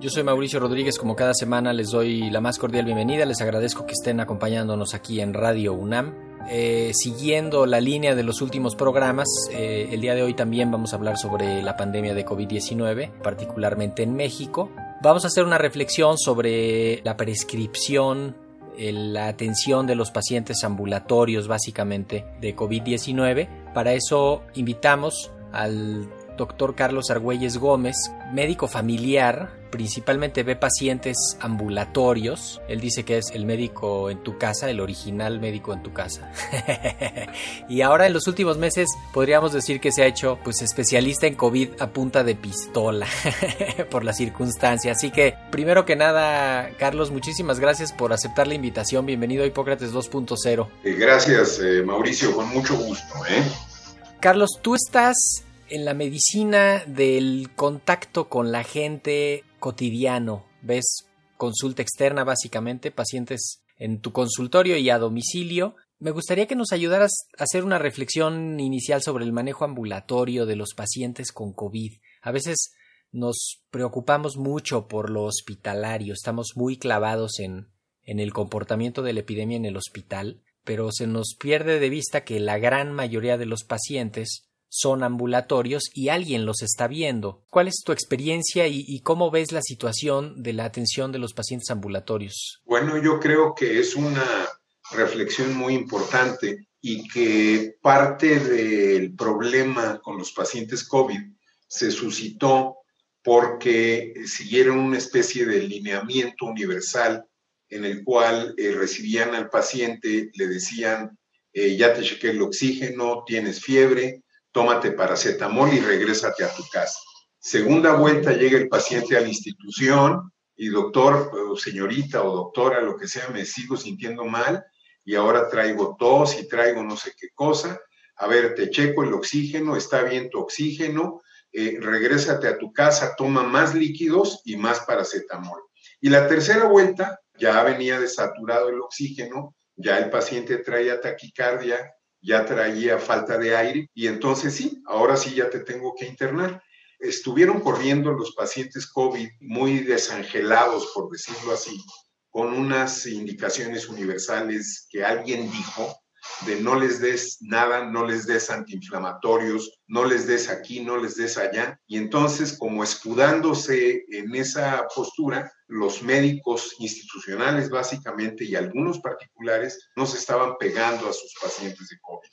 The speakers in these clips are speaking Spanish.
Yo soy Mauricio Rodríguez, como cada semana les doy la más cordial bienvenida, les agradezco que estén acompañándonos aquí en Radio UNAM. Eh, siguiendo la línea de los últimos programas, eh, el día de hoy también vamos a hablar sobre la pandemia de COVID-19, particularmente en México. Vamos a hacer una reflexión sobre la prescripción, la atención de los pacientes ambulatorios básicamente de COVID-19. Para eso invitamos al doctor Carlos Argüelles Gómez, médico familiar, principalmente ve pacientes ambulatorios. Él dice que es el médico en tu casa, el original médico en tu casa. y ahora en los últimos meses podríamos decir que se ha hecho pues especialista en COVID a punta de pistola por la circunstancia. Así que primero que nada, Carlos, muchísimas gracias por aceptar la invitación. Bienvenido a Hipócrates 2.0. Eh, gracias, eh, Mauricio, con mucho gusto. ¿eh? Carlos, tú estás en la medicina del contacto con la gente cotidiano, ves consulta externa básicamente, pacientes en tu consultorio y a domicilio. Me gustaría que nos ayudaras a hacer una reflexión inicial sobre el manejo ambulatorio de los pacientes con COVID. A veces nos preocupamos mucho por lo hospitalario, estamos muy clavados en, en el comportamiento de la epidemia en el hospital, pero se nos pierde de vista que la gran mayoría de los pacientes son ambulatorios y alguien los está viendo. ¿Cuál es tu experiencia y, cómo ves la situación de la atención de los pacientes ambulatorios? Bueno, yo creo que es una reflexión muy importante y que parte del problema con los pacientes COVID se suscitó porque siguieron una especie de lineamiento universal en el cual eh, recibían al paciente, le decían, eh, ya te chequé el oxígeno, tienes fiebre, tómate paracetamol y regrésate a tu casa. Segunda vuelta llega el paciente a la institución y doctor o señorita o doctora, lo que sea, me sigo sintiendo mal y ahora traigo tos y traigo no sé qué cosa. A ver, te checo el oxígeno, está bien tu oxígeno, eh, regrésate a tu casa, toma más líquidos y más paracetamol. Y la tercera vuelta ya venía desaturado el oxígeno, ya el paciente traía taquicardia, ya traía falta de aire y entonces sí, ahora sí ya te tengo que internar. Estuvieron corriendo los pacientes COVID muy desangelados, por decirlo así, con unas indicaciones universales que alguien dijo de no les des nada, no les des antiinflamatorios, no les des aquí, no les des allá. Y entonces, como escudándose en esa postura, los médicos institucionales básicamente y algunos particulares no se estaban pegando a sus pacientes de COVID.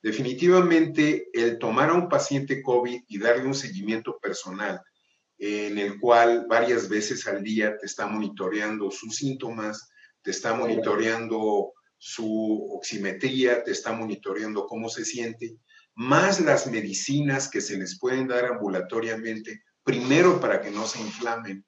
Definitivamente, el tomar a un paciente COVID y darle un seguimiento personal en el cual varias veces al día te está monitoreando sus síntomas, te está monitoreando su oximetría, te está monitoreando cómo se siente, más las medicinas que se les pueden dar ambulatoriamente, primero para que no se inflamen.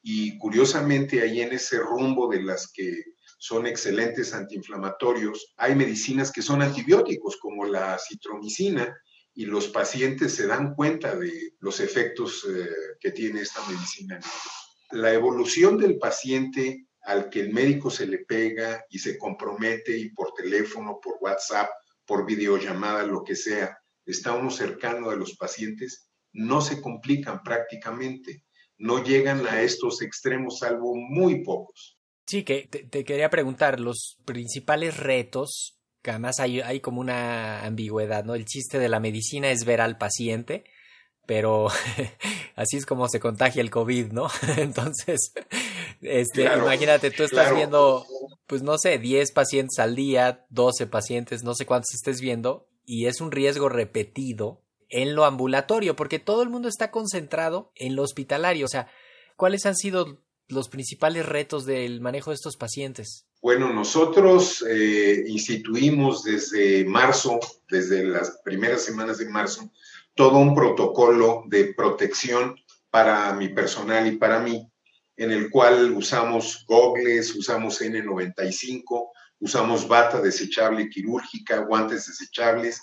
Y curiosamente ahí en ese rumbo de las que son excelentes antiinflamatorios, hay medicinas que son antibióticos como la citromicina y los pacientes se dan cuenta de los efectos eh, que tiene esta medicina La evolución del paciente al que el médico se le pega y se compromete y por teléfono, por WhatsApp, por videollamada, lo que sea, está uno cercano de los pacientes, no se complican prácticamente, no llegan a estos extremos, salvo muy pocos. Sí, que te, quería preguntar, los principales retos, que además hay, hay como una ambigüedad, ¿no? El chiste de la medicina es ver al paciente, pero así es como se contagia el COVID, ¿no? Entonces, este, imagínate, tú estás viendo pues no sé, 10 pacientes al día, 12 pacientes, no sé cuántos estés viendo, y es un riesgo repetido en lo ambulatorio, porque todo el mundo está concentrado en lo hospitalario. O sea, ¿cuáles han sido los principales retos del manejo de estos pacientes? Bueno, nosotros eh, instituimos desde marzo, desde las primeras semanas de marzo, todo un protocolo de protección para mi personal y para mí, en el cual usamos gogles, usamos N95, usamos bata desechable quirúrgica, guantes desechables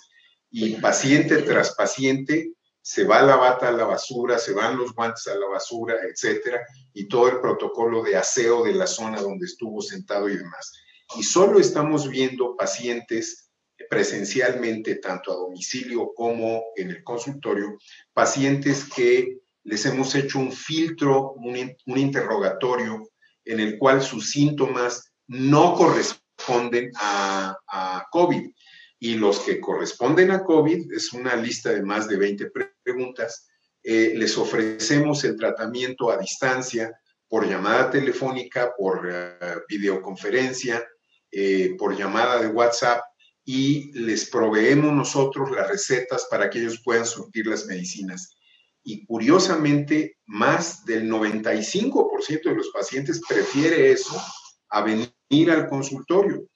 y paciente tras paciente se va la bata a la basura, se van los guantes a la basura, etcétera, y todo el protocolo de aseo de la zona donde estuvo sentado y demás. Y solo estamos viendo pacientes presencialmente, tanto a domicilio como en el consultorio, pacientes que les hemos hecho un filtro, un, un interrogatorio en el cual sus síntomas no corresponden a, a COVID y los que corresponden a COVID, es una lista de más de 20 preguntas, eh, les ofrecemos el tratamiento a distancia por llamada telefónica, por eh, videoconferencia, eh, por llamada de WhatsApp y les proveemos nosotros las recetas para que ellos puedan surtir las medicinas. Y curiosamente, más del 95% de los pacientes prefiere eso a venir al consultorio.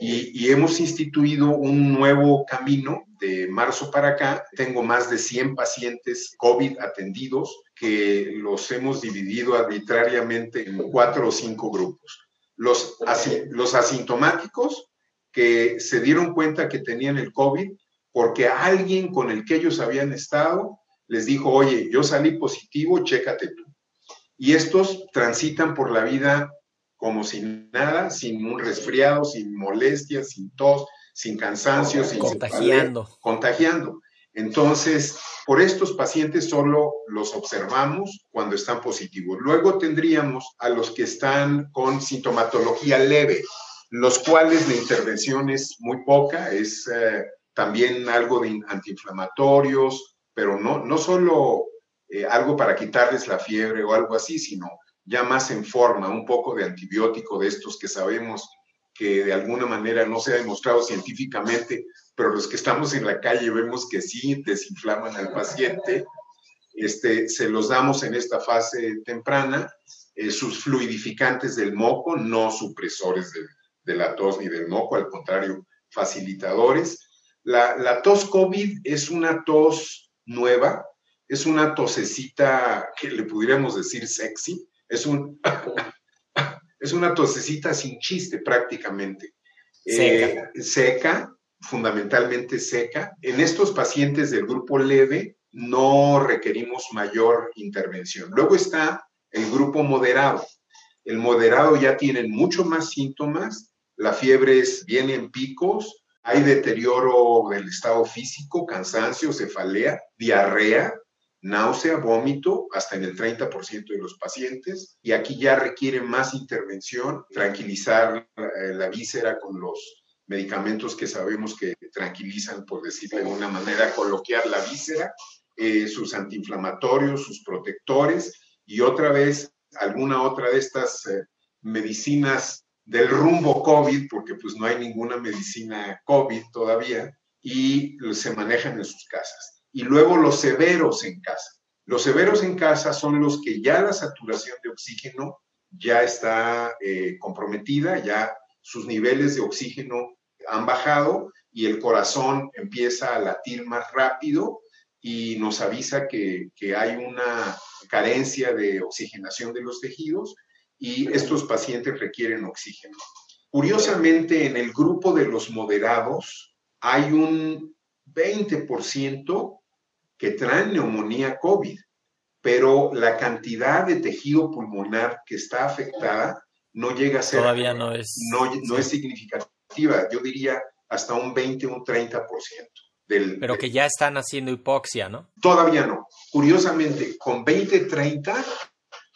Y, hemos instituido un nuevo camino de marzo para acá. Tengo más de 100 pacientes COVID atendidos que los hemos dividido arbitrariamente en cuatro o cinco grupos. Los, los asintomáticos que se dieron cuenta que tenían el COVID porque alguien con el que ellos habían estado les dijo, oye, yo salí positivo, chécate tú. Y estos transitan por la vida como sin nada, sin un resfriado, sin molestias, sin tos, sin cansancio, sin contagiando. contagiando. Entonces, por estos pacientes solo los observamos cuando están positivos. Luego tendríamos a los que están con sintomatología leve, los cuales la intervención es muy poca, es eh, también algo de antiinflamatorios, pero no, no solo eh, algo para quitarles la fiebre o algo así, sino ya más en forma, un poco de antibiótico de estos que sabemos que de alguna manera no se ha demostrado científicamente, pero los que estamos en la calle vemos que sí desinflaman al paciente, este, se los damos en esta fase temprana, eh, sus fluidificantes del moco, no supresores de, de, la tos ni del moco, al contrario, facilitadores. La, la tos COVID es una tos nueva, es una tosecita que le pudiéramos decir sexy, es, un, es una tosecita sin chiste prácticamente. Seca. Eh, seca, fundamentalmente seca. En estos pacientes del grupo leve no requerimos mayor intervención. Luego está el grupo moderado. El moderado ya tienen mucho más síntomas, la fiebre viene en picos, hay deterioro del estado físico, cansancio, cefalea, diarrea, náusea, vómito, hasta en el 30% de los pacientes. Y aquí ya requiere más intervención, tranquilizar eh, la víscera con los medicamentos que sabemos que tranquilizan, por decirlo de una manera coloquial, la víscera, eh, sus antiinflamatorios, sus protectores y otra vez alguna otra de estas eh, medicinas del rumbo COVID, porque pues no hay ninguna medicina COVID todavía, y se manejan en sus casas y luego los severos en casa. Los severos en casa son los que ya la saturación de oxígeno ya está eh, comprometida, ya sus niveles de oxígeno han bajado y el corazón empieza a latir más rápido y nos avisa que, que hay una carencia de oxigenación de los tejidos y estos pacientes requieren oxígeno. Curiosamente, en el grupo de los moderados hay un 20% que traen neumonía COVID, pero la cantidad de tejido pulmonar que está afectada no llega a ser... Todavía no es... No, no es significativa, yo diría hasta un 20, un 30%. Del, pero que ya están haciendo hipoxia, ¿no? Todavía no. Curiosamente, con 20, 30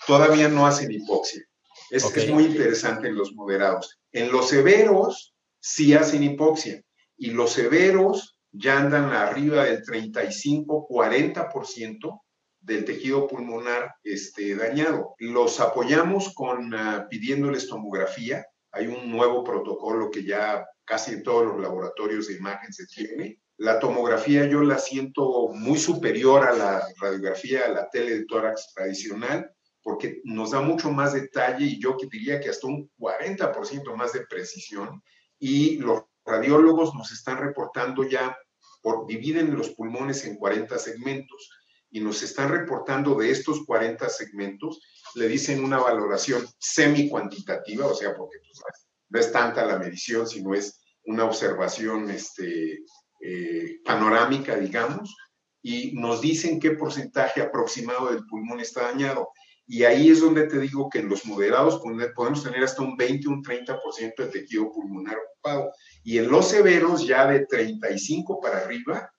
todavía no hacen hipoxia. Es, es, muy interesante en los moderados. En los severos sí hacen hipoxia y los severos ya andan arriba del 35-40% del tejido pulmonar este, dañado. Los apoyamos con uh, pidiéndoles tomografía hay un nuevo protocolo que ya casi en todos los laboratorios de imagen se tiene. La tomografía yo la siento muy superior a la radiografía, a la tele de tórax tradicional, porque nos da mucho más detalle y yo diría que hasta un 40% más de precisión. Y los radiólogos nos están reportando ya, por, dividen los pulmones en 40 segmentos y nos están reportando de estos 40 segmentos, le dicen una valoración semi-cuantitativa, o sea, porque pues, no es tanta la medición, sino es una observación este, eh, panorámica, digamos, y nos dicen qué porcentaje aproximado del pulmón está dañado. Y ahí es donde te digo que en los moderados podemos tener hasta un 20, un 30% de tejido pulmonar ocupado. Y en los severos, ya de 35 para arriba,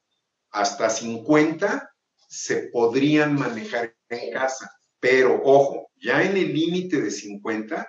hasta 50 se podrían manejar en casa. Pero ojo, ya en el límite de 50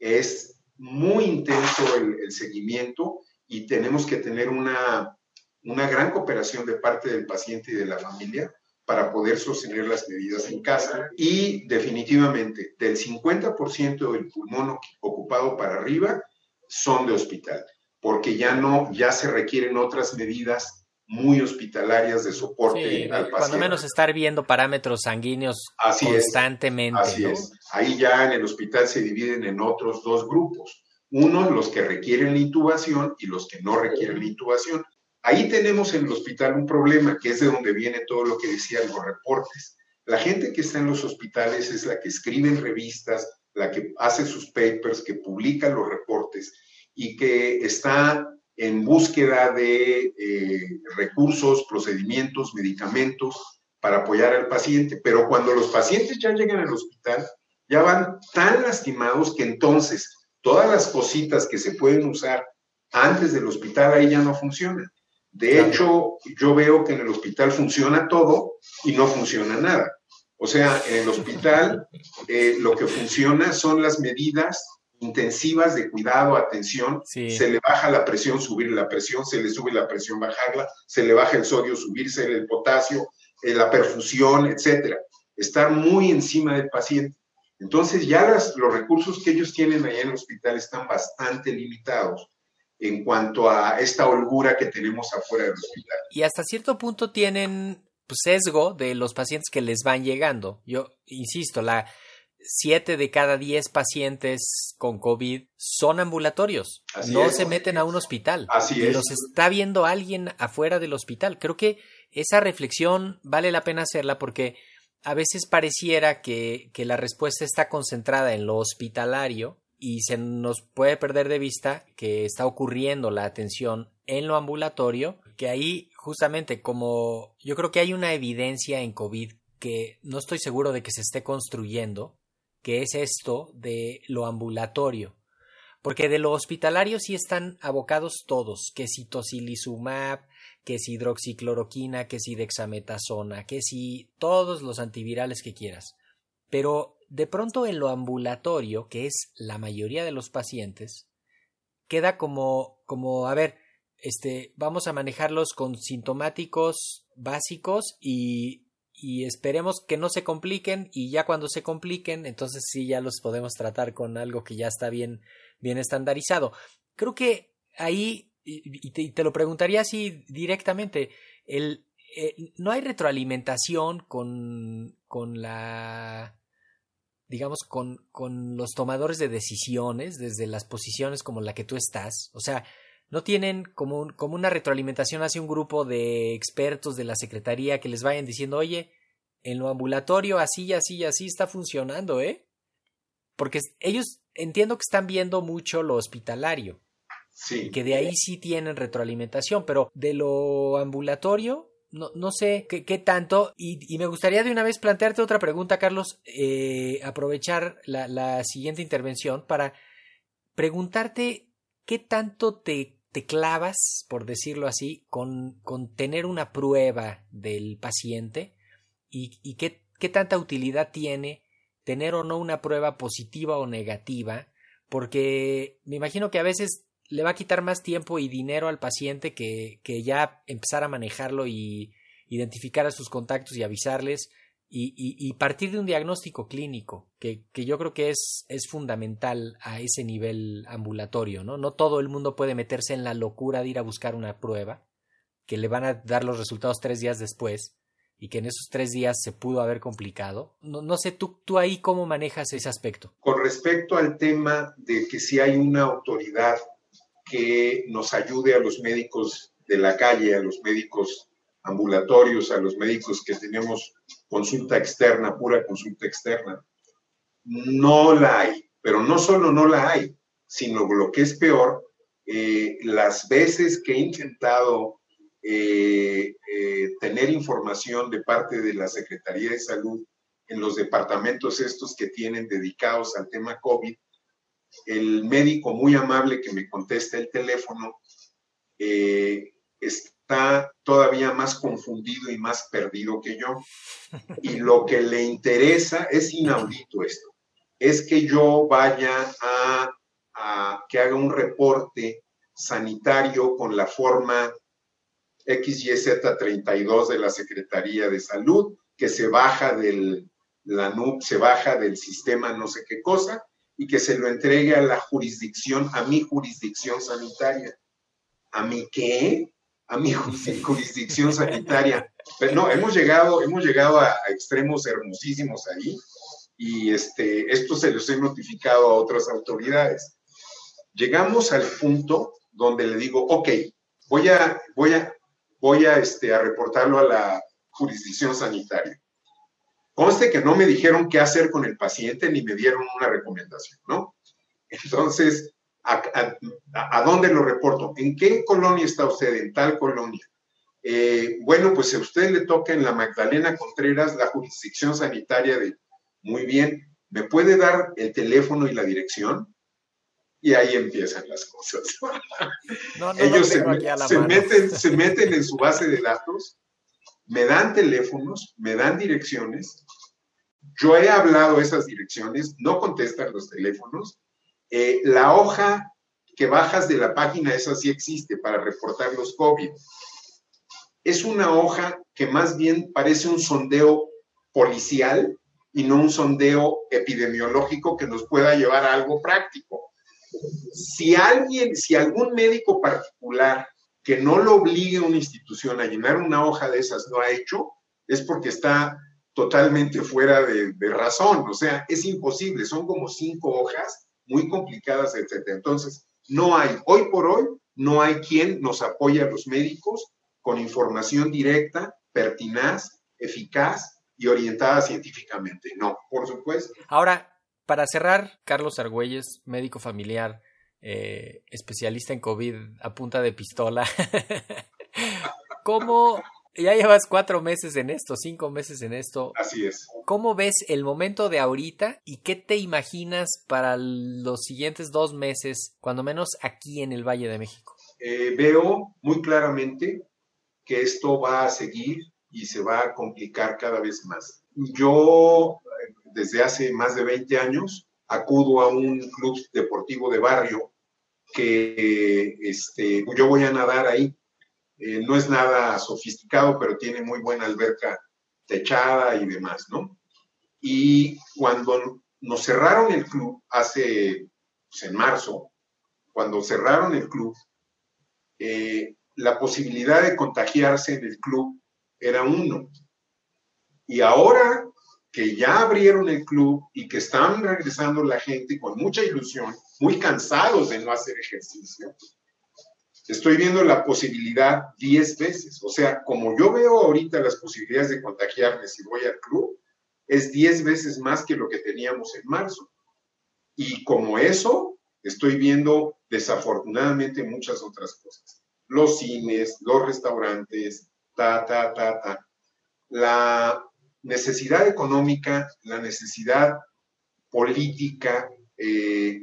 es muy intenso el, seguimiento y tenemos que tener una, una gran cooperación de parte del paciente y de la familia para poder sostener las medidas en casa. Y definitivamente, del 50% del pulmón ocupado para arriba son de hospital, porque ya no, ya se requieren otras medidas muy hospitalarias de soporte al paciente. Cuando menos estar viendo parámetros sanguíneos constantemente. así es. Ahí ya en el hospital se dividen en otros dos grupos. Uno, los que requieren la intubación y los que no requieren la intubación. Ahí tenemos en el hospital un problema que es de donde viene todo lo que decían los reportes. La gente que está en los hospitales es la que escribe en revistas, la que hace sus papers, que publica los reportes y que está en búsqueda de eh, recursos, procedimientos, medicamentos para apoyar al paciente. Pero cuando los pacientes ya llegan al hospital, ya van tan lastimados que entonces todas las cositas que se pueden usar antes del hospital ahí ya no funcionan. De hecho, yo veo que en el hospital funciona todo y no funciona nada. O sea, en el hospital eh, lo que funciona son las medidas intensivas de cuidado, atención, se le baja la presión, subir la presión, se le sube la presión, bajarla, se le baja el sodio, subirse el potasio, eh, la perfusión, etcétera. Estar muy encima del paciente. Entonces ya los recursos que ellos tienen allá en el hospital están bastante limitados en cuanto a esta holgura que tenemos afuera del hospital. Y hasta cierto punto tienen pues, sesgo de los pacientes que les van llegando. Yo insisto, la, siete de cada diez pacientes con COVID son ambulatorios. no se meten a un hospital. Así es. Los está viendo alguien afuera del hospital. Creo que esa reflexión vale la pena hacerla porque a veces pareciera que, que la respuesta está concentrada en lo hospitalario y se nos puede perder de vista que está ocurriendo la atención en lo ambulatorio, que ahí justamente como yo creo que hay una evidencia en COVID que no estoy seguro de que se esté construyendo, que es esto de lo ambulatorio. Porque de lo hospitalario sí están abocados todos, que si tocilizumab, que si hidroxicloroquina, que si dexametasona, que si todos los antivirales que quieras. Pero de pronto en lo ambulatorio, que es la mayoría de los pacientes, queda como, como, a ver, este, vamos a manejarlos con sintomáticos básicos y y esperemos que no se compliquen y ya cuando se compliquen, entonces sí ya los podemos tratar con algo que ya está bien, bien estandarizado. Creo que ahí, y te, lo preguntaría así directamente, el, eh, no hay retroalimentación con, con la digamos, con, con los tomadores de decisiones desde las posiciones como la que tú estás. O sea, no tienen como, como una retroalimentación hacia un grupo de expertos de la Secretaría que les vayan diciendo, oye, en lo ambulatorio así y así y así está funcionando, ¿eh? Porque ellos entiendo que están viendo mucho lo hospitalario. Sí. Que de ahí sí tienen retroalimentación, pero de lo ambulatorio, no, no sé qué, tanto. Y, y, me gustaría de una vez plantearte otra pregunta, Carlos, eh, aprovechar la, la siguiente intervención para preguntarte qué tanto te te clavas, por decirlo así, con, con tener una prueba del paciente y, y qué, qué, tanta utilidad tiene tener o no una prueba positiva o negativa, porque me imagino que a veces le va a quitar más tiempo y dinero al paciente que, que ya empezar a manejarlo y identificar a sus contactos y avisarles y, partir de un diagnóstico clínico, que, que, yo creo que es, es fundamental a ese nivel ambulatorio, ¿no? No todo el mundo puede meterse en la locura de ir a buscar una prueba, que le van a dar los resultados tres días después, y que en esos tres días se pudo haber complicado. No, no sé, ¿tú, tú ahí cómo manejas ese aspecto. Con respecto al tema de que si hay una autoridad que nos ayude a los médicos de la calle, a los médicos ambulatorios, a los médicos que tenemos consulta externa, pura consulta externa. No la hay, pero no solo no la hay, sino lo que es peor, eh, las veces que he intentado eh, eh, tener información de parte de la Secretaría de Salud en los departamentos estos que tienen dedicados al tema COVID, el médico muy amable que me contesta el teléfono está todavía más confundido y más perdido que yo. Y lo que le interesa es inaudito esto, es que yo vaya a, que haga un reporte sanitario con la forma XYZ32 de la Secretaría de Salud, que se baja del, la se baja del sistema no sé qué cosa, y que se lo entregue a la jurisdicción, a mi jurisdicción sanitaria. ¿A mi qué? A mi jurisdicción sanitaria. Pero no, hemos llegado, hemos llegado a, extremos hermosísimos ahí, y este, esto se los he notificado a otras autoridades. Llegamos al punto donde le digo, ok, voy a, voy a, voy a, este, a reportarlo a la jurisdicción sanitaria. Conste que no me dijeron qué hacer con el paciente ni me dieron una recomendación, ¿no? Entonces, ¿a, dónde lo reporto? ¿En qué colonia está usted? En tal colonia. Eh, bueno, pues a usted le toca en la Magdalena Contreras la jurisdicción sanitaria de, muy bien, ¿me puede dar el teléfono y la dirección? y ahí empiezan las cosas. Ellos se, meten, se meten en su base de datos, me dan teléfonos, me dan direcciones. Yo he hablado esas direcciones, no contestan los teléfonos. Eh, la hoja que bajas de la página, esa sí existe para reportar los COVID. Es una hoja que más bien parece un sondeo policial y no un sondeo epidemiológico que nos pueda llevar a algo práctico si alguien, si algún médico particular que no lo obligue una institución a llenar una hoja de esas lo ha hecho, es porque está totalmente fuera de, razón. O sea, es imposible. Son como cinco hojas muy complicadas, etc. Entonces, no hay, hoy por hoy, no hay quien nos apoye a los médicos con información directa, pertinaz, eficaz y orientada científicamente. No, por supuesto. Ahora, para cerrar, Carlos Argüelles, médico familiar, eh, especialista en COVID a punta de pistola. ¿Cómo ya llevas cuatro meses en esto, cinco meses en esto. Así es. ¿Cómo ves el momento de ahorita y qué te imaginas para los siguientes dos meses, cuando menos aquí en el Valle de México? Eh, veo muy claramente que esto va a seguir y se va a complicar cada vez más. Yo desde hace más de 20 años acudo a un club deportivo de barrio que este, yo voy a nadar ahí. Eh, no es nada sofisticado, pero tiene muy buena alberca techada y demás, ¿no? Y cuando nos cerraron el club hace, pues, en marzo, cuando cerraron el club, eh, la posibilidad de contagiarse en el club era uno. Y ahora que ya abrieron el club y que están regresando la gente con mucha ilusión, muy cansados de no hacer ejercicio, estoy viendo la posibilidad 10 veces. O sea, como yo veo ahorita las posibilidades de contagiarme si voy al club, es 10 veces más que lo que teníamos en marzo. Y como eso, estoy viendo desafortunadamente muchas otras cosas. Los cines, los restaurantes, ta, ta, ta, ta. La necesidad económica, la necesidad política eh,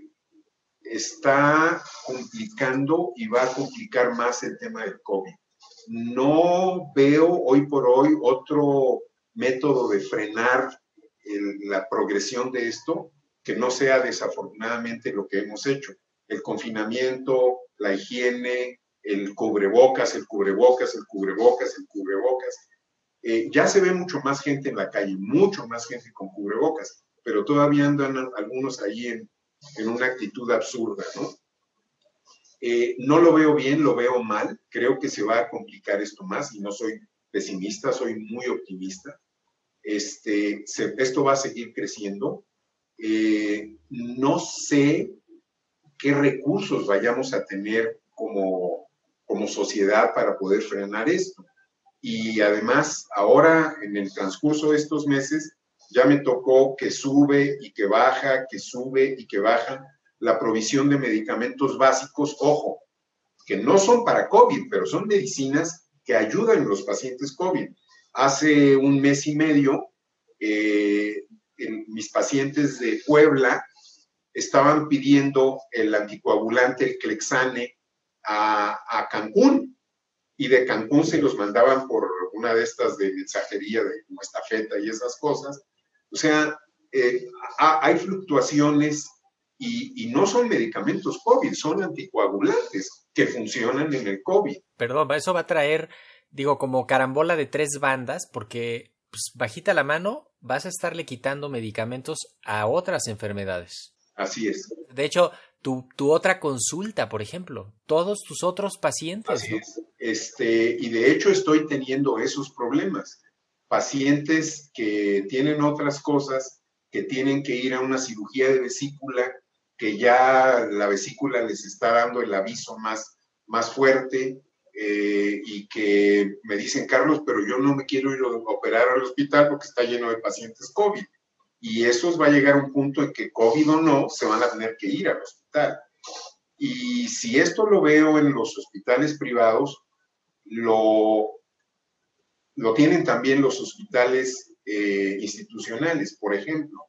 está complicando y va a complicar más el tema del COVID. No veo hoy por hoy otro método de frenar la progresión de esto que no sea desafortunadamente lo que hemos hecho. El confinamiento, la higiene, el cubrebocas, el cubrebocas, el cubrebocas, el cubrebocas Eh, ya se ve mucho más gente en la calle, mucho más gente con cubrebocas, pero todavía andan algunos ahí en, una actitud absurda, ¿no? Eh, no lo veo bien, lo veo mal, creo que se va a complicar esto más y no soy pesimista, soy muy optimista. Este, esto va a seguir creciendo. Eh, no sé qué recursos vayamos a tener como, como sociedad para poder frenar esto. Y además, ahora en el transcurso de estos meses, ya me tocó que sube y que baja, que sube y que baja la provisión de medicamentos básicos, ojo, que no son para COVID, pero son medicinas que ayudan a los pacientes COVID. Hace un mes y medio, eh, mis pacientes de Puebla estaban pidiendo el anticoagulante, el Clexane, a, a, Cancún, y de Cancún se los mandaban por una de estas de mensajería, de como estafeta y esas cosas. O sea, eh, hay fluctuaciones y, no son medicamentos COVID, son anticoagulantes que funcionan en el COVID. Perdón, eso va a traer, digo, como carambola de tres bandas, porque pues, bajita la mano vas a estarle quitando medicamentos a otras enfermedades. Así es. De hecho, tu, tu otra consulta, por ejemplo, todos tus otros pacientes. Así es. Este, y de hecho estoy teniendo esos problemas. Pacientes que tienen otras cosas, que tienen que ir a una cirugía de vesícula que ya la vesícula les está dando el aviso más, más fuerte eh, y que me dicen, Carlos, pero yo no me quiero ir a operar al hospital porque está lleno de pacientes COVID. Y esos va a llegar a un punto en que COVID o no, se van a tener que ir al hospital. Y si esto lo veo en los hospitales privados, lo, lo tienen también los hospitales eh, institucionales, por ejemplo,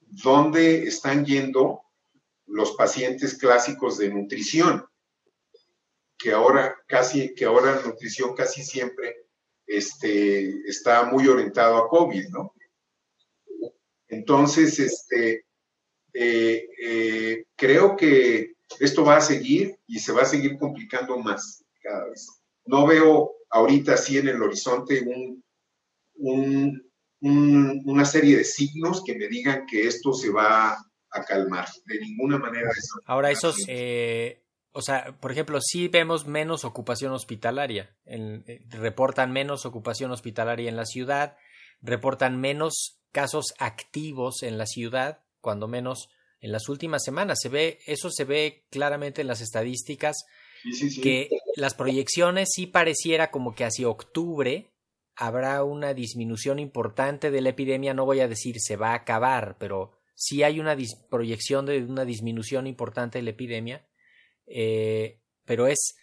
donde están yendo los pacientes clásicos de nutrición, que ahora casi, que ahora nutrición casi siempre este, está muy orientado a COVID, ¿no? Entonces, este, eh, eh, creo que esto va a seguir y se va a seguir complicando más cada vez. No veo ahorita así en el horizonte una serie de signos que me digan que esto se va a calmar. De ninguna manera eso. Ahora, esos, eh, o sea, por ejemplo, sí vemos menos ocupación hospitalaria. Eh, reportan menos ocupación hospitalaria en la ciudad, reportan menos casos activos en la ciudad, cuando menos en las últimas semanas. Se ve, eso se ve claramente en las estadísticas. Que las proyecciones sí pareciera como que hacia octubre habrá una disminución importante de la epidemia. No voy a decir se va a acabar, pero sí hay una proyección de una disminución importante de la epidemia, eh, pero es,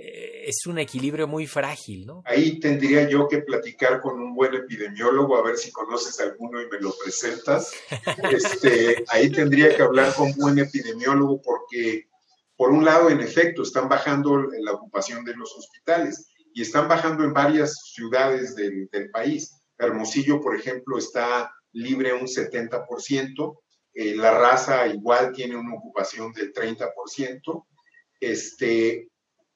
es un equilibrio muy frágil, ¿no? Ahí tendría yo que platicar con un buen epidemiólogo, a ver si conoces alguno y me lo presentas. Este, ahí tendría que hablar con un buen epidemiólogo porque, por un lado, en efecto, están bajando la ocupación de los hospitales y están bajando en varias ciudades del, del país. Hermosillo, por ejemplo, está libre un 70%, eh, la raza igual tiene una ocupación del 30%, este,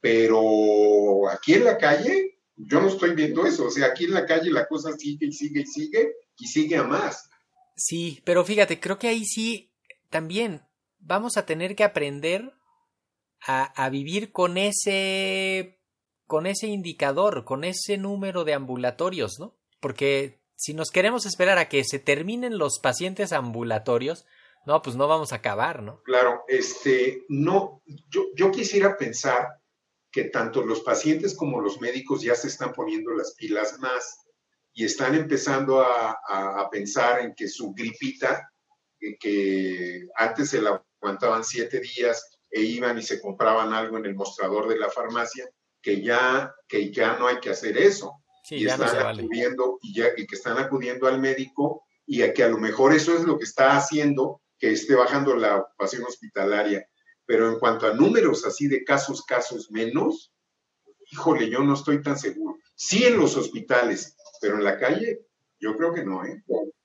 pero aquí en la calle yo no estoy viendo eso, o sea, aquí en la calle la cosa sigue y sigue y sigue y sigue a más. Sí, pero fíjate, creo que ahí sí también vamos a tener que aprender a, a vivir con ese con ese indicador, con ese número de ambulatorios, ¿no? Porque si nos queremos esperar a que se terminen los pacientes ambulatorios, no, pues no vamos a acabar, ¿no? Claro, este, no, yo, yo quisiera pensar que tanto los pacientes como los médicos ya se están poniendo las pilas más y están empezando a, a, pensar en que su gripita, eh, que antes se la aguantaban siete días e iban y se compraban algo en el mostrador de la farmacia, que ya, que ya no hay que hacer eso y están acudiendo y, ya, y que están acudiendo al médico y a que a lo mejor eso es lo que está haciendo que esté bajando la ocupación hospitalaria. Pero en cuanto a números así de casos, casos menos, híjole, yo no estoy tan seguro. Sí en los hospitales, pero en la calle, yo creo que no, ¿eh?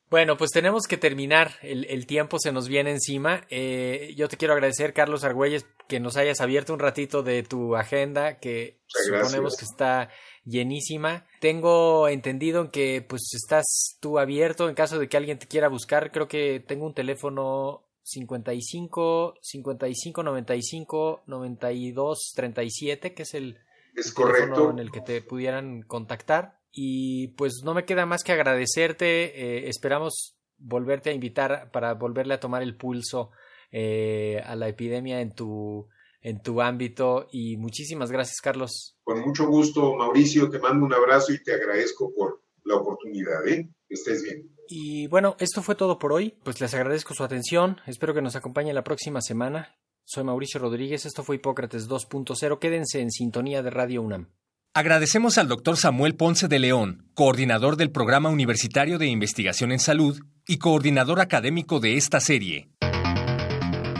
Bueno, pues tenemos que terminar. El, tiempo se nos viene encima. Eh, yo te quiero agradecer, Carlos Argüelles, que nos hayas abierto un ratito de tu agenda, que suponemos que está llenísima. Tengo entendido que pues estás tú abierto en caso de que alguien te quiera buscar. Creo que tengo un teléfono 55 55 95 92 37, que es el, es teléfono en el que te pudieran contactar. Y pues no me queda más que agradecerte. Eh, esperamos volverte a invitar para volverle a tomar el pulso eh, a la epidemia en tu, en tu ámbito. Y muchísimas gracias, Carlos. Con mucho gusto, Mauricio. Te mando un abrazo y te agradezco por la oportunidad. ¿eh? Que estés bien. Y bueno, esto fue todo por hoy. Pues les agradezco su atención. Espero que nos acompañen la próxima semana. Soy Mauricio Rodríguez. Esto fue Hipócrates 2.0. Quédense en sintonía de Radio UNAM. Agradecemos al doctor Samuel Ponce de León, coordinador del Programa Universitario de Investigación en Salud y coordinador académico de esta serie.